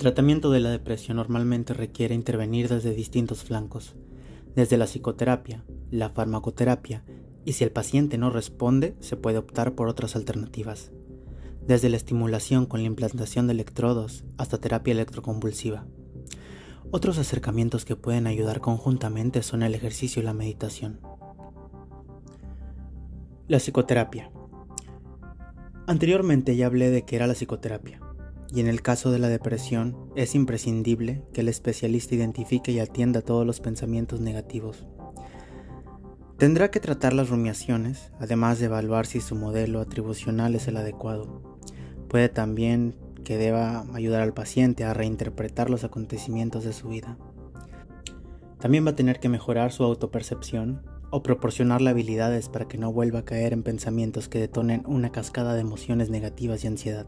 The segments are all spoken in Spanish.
tratamiento de la depresión normalmente requiere intervenir desde distintos flancos, desde la psicoterapia, la farmacoterapia y si el paciente no responde se puede optar por otras alternativas, desde la estimulación con la implantación de electrodos hasta terapia electroconvulsiva. Otros acercamientos que pueden ayudar conjuntamente son el ejercicio y la meditación. La psicoterapia. Anteriormente ya hablé de qué era la psicoterapia, y en el caso de la depresión es imprescindible que el especialista identifique y atienda todos los pensamientos negativos. Tendrá que tratar las rumiaciones, además de evaluar si su modelo atribucional es el adecuado. Puede también que deba ayudar al paciente a reinterpretar los acontecimientos de su vida. También va a tener que mejorar su autopercepción o proporcionarle habilidades para que no vuelva a caer en pensamientos que detonen una cascada de emociones negativas y ansiedad.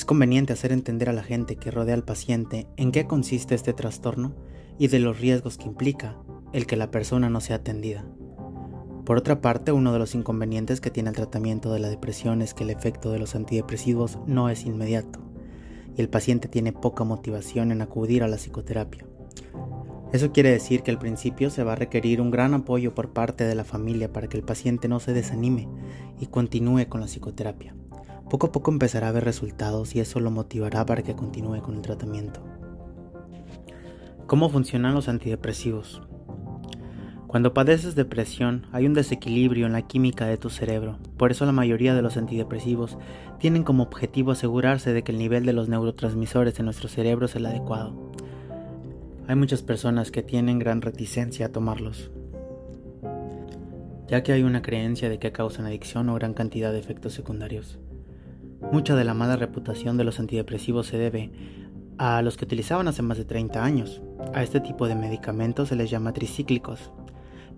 Es conveniente hacer entender a la gente que rodea al paciente en qué consiste este trastorno y de los riesgos que implica el que la persona no sea atendida. Por otra parte, uno de los inconvenientes que tiene el tratamiento de la depresión es que el efecto de los antidepresivos no es inmediato y el paciente tiene poca motivación en acudir a la psicoterapia. Eso quiere decir que al principio se va a requerir un gran apoyo por parte de la familia para que el paciente no se desanime y continúe con la psicoterapia. Poco a poco empezará a ver resultados y eso lo motivará para que continúe con el tratamiento. ¿Cómo funcionan los antidepresivos? Cuando padeces depresión hay un desequilibrio en la química de tu cerebro, por eso la mayoría de los antidepresivos tienen como objetivo asegurarse de que el nivel de los neurotransmisores en nuestro cerebro es el adecuado. Hay muchas personas que tienen gran reticencia a tomarlos, ya que hay una creencia de que causan adicción o gran cantidad de efectos secundarios. Mucha de la mala reputación de los antidepresivos se debe a los que utilizaban hace más de 30 años. A este tipo de medicamentos se les llama tricíclicos,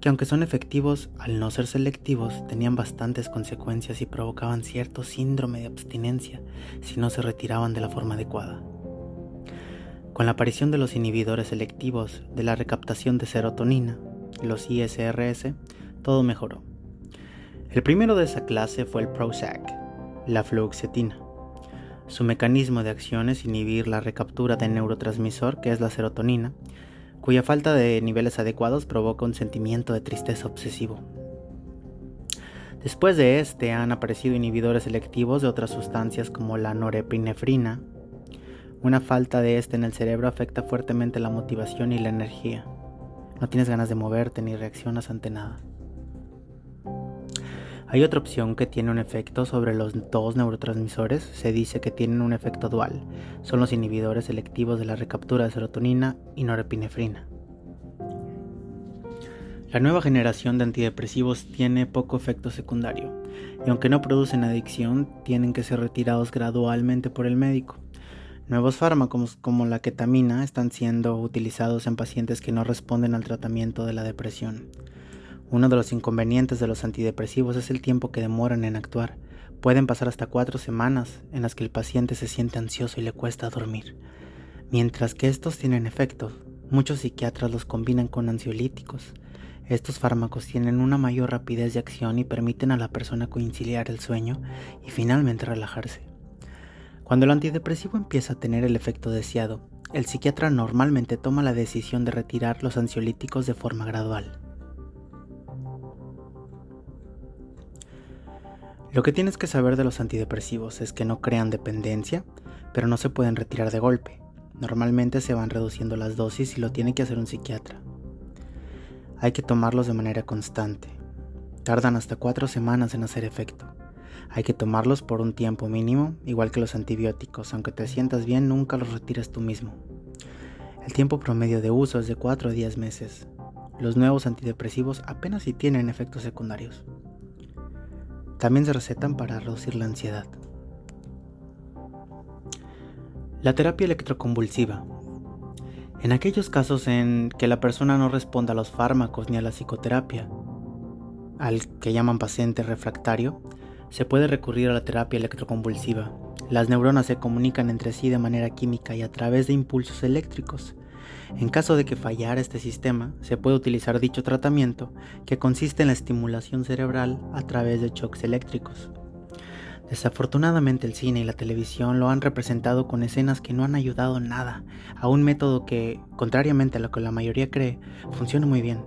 que aunque son efectivos, al no ser selectivos, tenían bastantes consecuencias y provocaban cierto síndrome de abstinencia si no se retiraban de la forma adecuada. Con la aparición de los inhibidores selectivos de la recaptación de serotonina, los ISRS, todo mejoró. El primero de esa clase fue el Prozac, la fluoxetina. Su mecanismo de acción es inhibir la recaptura del neurotransmisor, que es la serotonina, cuya falta de niveles adecuados provoca un sentimiento de tristeza obsesivo. Después de este han aparecido inhibidores selectivos de otras sustancias como la norepinefrina, una falta de este en el cerebro afecta fuertemente la motivación y la energía. No tienes ganas de moverte ni reaccionas ante nada. Hay otra opción que tiene un efecto sobre los dos neurotransmisores, se dice que tienen un efecto dual, son los inhibidores selectivos de la recaptura de serotonina y norepinefrina. La nueva generación de antidepresivos tiene poco efecto secundario, y aunque no producen adicción, tienen que ser retirados gradualmente por el médico. Nuevos fármacos como la ketamina están siendo utilizados en pacientes que no responden al tratamiento de la depresión. Uno de los inconvenientes de los antidepresivos es el tiempo que demoran en actuar. Pueden pasar hasta cuatro semanas en las que el paciente se siente ansioso y le cuesta dormir. Mientras que estos tienen efectos, muchos psiquiatras los combinan con ansiolíticos. Estos fármacos tienen una mayor rapidez de acción y permiten a la persona conciliar el sueño y finalmente relajarse. Cuando el antidepresivo empieza a tener el efecto deseado, el psiquiatra normalmente toma la decisión de retirar los ansiolíticos de forma gradual. Lo que tienes que saber de los antidepresivos es que no crean dependencia, pero no se pueden retirar de golpe. Normalmente se van reduciendo las dosis y lo tiene que hacer un psiquiatra. Hay que tomarlos de manera constante. Tardan hasta cuatro semanas en hacer efecto. Hay que tomarlos por un tiempo mínimo, igual que los antibióticos. Aunque te sientas bien, nunca los retires tú mismo. El tiempo promedio de uso es de 4 a 10 meses. Los nuevos antidepresivos apenas si tienen efectos secundarios. También se recetan para reducir la ansiedad. La terapia electroconvulsiva. En aquellos casos en que la persona no responda a los fármacos ni a la psicoterapia, al que llaman paciente refractario, se puede recurrir a la terapia electroconvulsiva. Las neuronas se comunican entre sí de manera química y a través de impulsos eléctricos. En caso de que fallara este sistema, se puede utilizar dicho tratamiento, que consiste en la estimulación cerebral a través de shocks eléctricos. Desafortunadamente el cine y la televisión lo han representado con escenas que no han ayudado nada a un método que, contrariamente a lo que la mayoría cree, funciona muy bien,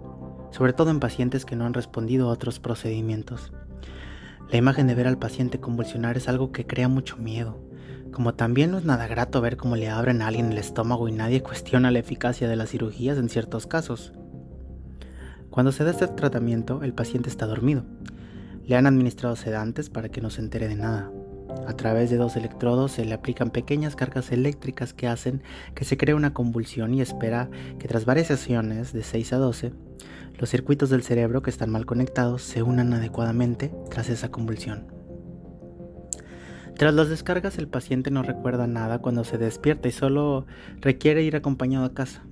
sobre todo en pacientes que no han respondido a otros procedimientos. La imagen de ver al paciente convulsionar es algo que crea mucho miedo, como también no es nada grato ver cómo le abren a alguien el estómago y nadie cuestiona la eficacia de las cirugías en ciertos casos. Cuando se da este tratamiento, el paciente está dormido. Le han administrado sedantes para que no se entere de nada. A través de dos electrodos se le aplican pequeñas cargas eléctricas que hacen que se cree una convulsión y espera que tras varias sesiones de 6 a 12, los circuitos del cerebro que están mal conectados se unan adecuadamente tras esa convulsión. Tras las descargas el paciente no recuerda nada cuando se despierta y solo requiere ir acompañado a casa.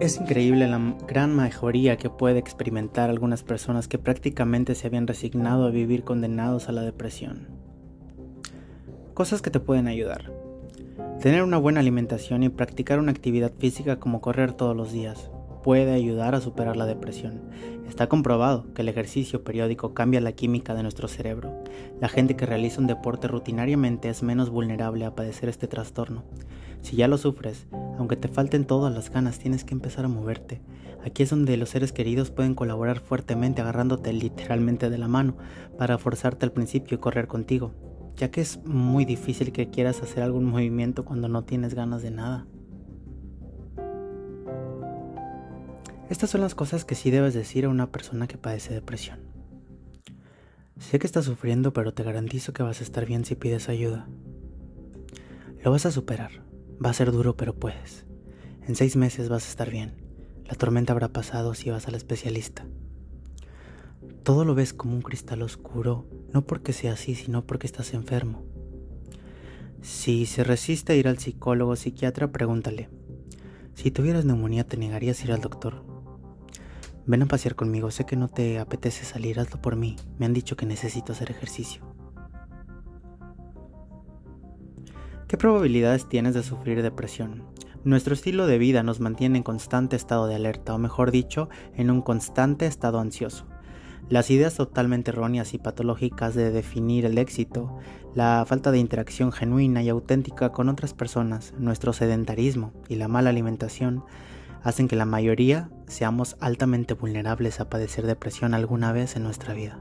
Es increíble la gran mejoría que puede experimentar algunas personas que prácticamente se habían resignado a vivir condenados a la depresión. Cosas que te pueden ayudar. Tener una buena alimentación y practicar una actividad física como correr todos los días puede ayudar a superar la depresión. Está comprobado que el ejercicio periódico cambia la química de nuestro cerebro. La gente que realiza un deporte rutinariamente es menos vulnerable a padecer este trastorno. Si ya lo sufres, aunque te falten todas las ganas, tienes que empezar a moverte. Aquí es donde los seres queridos pueden colaborar fuertemente agarrándote literalmente de la mano para forzarte al principio y correr contigo, ya que es muy difícil que quieras hacer algún movimiento cuando no tienes ganas de nada. Estas son las cosas que sí debes decir a una persona que padece depresión. Sé que estás sufriendo, pero te garantizo que vas a estar bien si pides ayuda. Lo vas a superar. Va a ser duro, pero puedes. En seis meses vas a estar bien. La tormenta habrá pasado si vas al especialista. Todo lo ves como un cristal oscuro, no porque sea así, sino porque estás enfermo. Si se resiste a ir al psicólogo o psiquiatra, pregúntale. Si tuvieras neumonía, ¿te negarías a ir al doctor? Ven a pasear conmigo, sé que no te apetece salir, hazlo por mí. Me han dicho que necesito hacer ejercicio. ¿Qué probabilidades tienes de sufrir depresión? Nuestro estilo de vida nos mantiene en constante estado de alerta, o mejor dicho, en un constante estado ansioso. Las ideas totalmente erróneas y patológicas de definir el éxito, la falta de interacción genuina y auténtica con otras personas, nuestro sedentarismo y la mala alimentación hacen que la mayoría seamos altamente vulnerables a padecer depresión alguna vez en nuestra vida.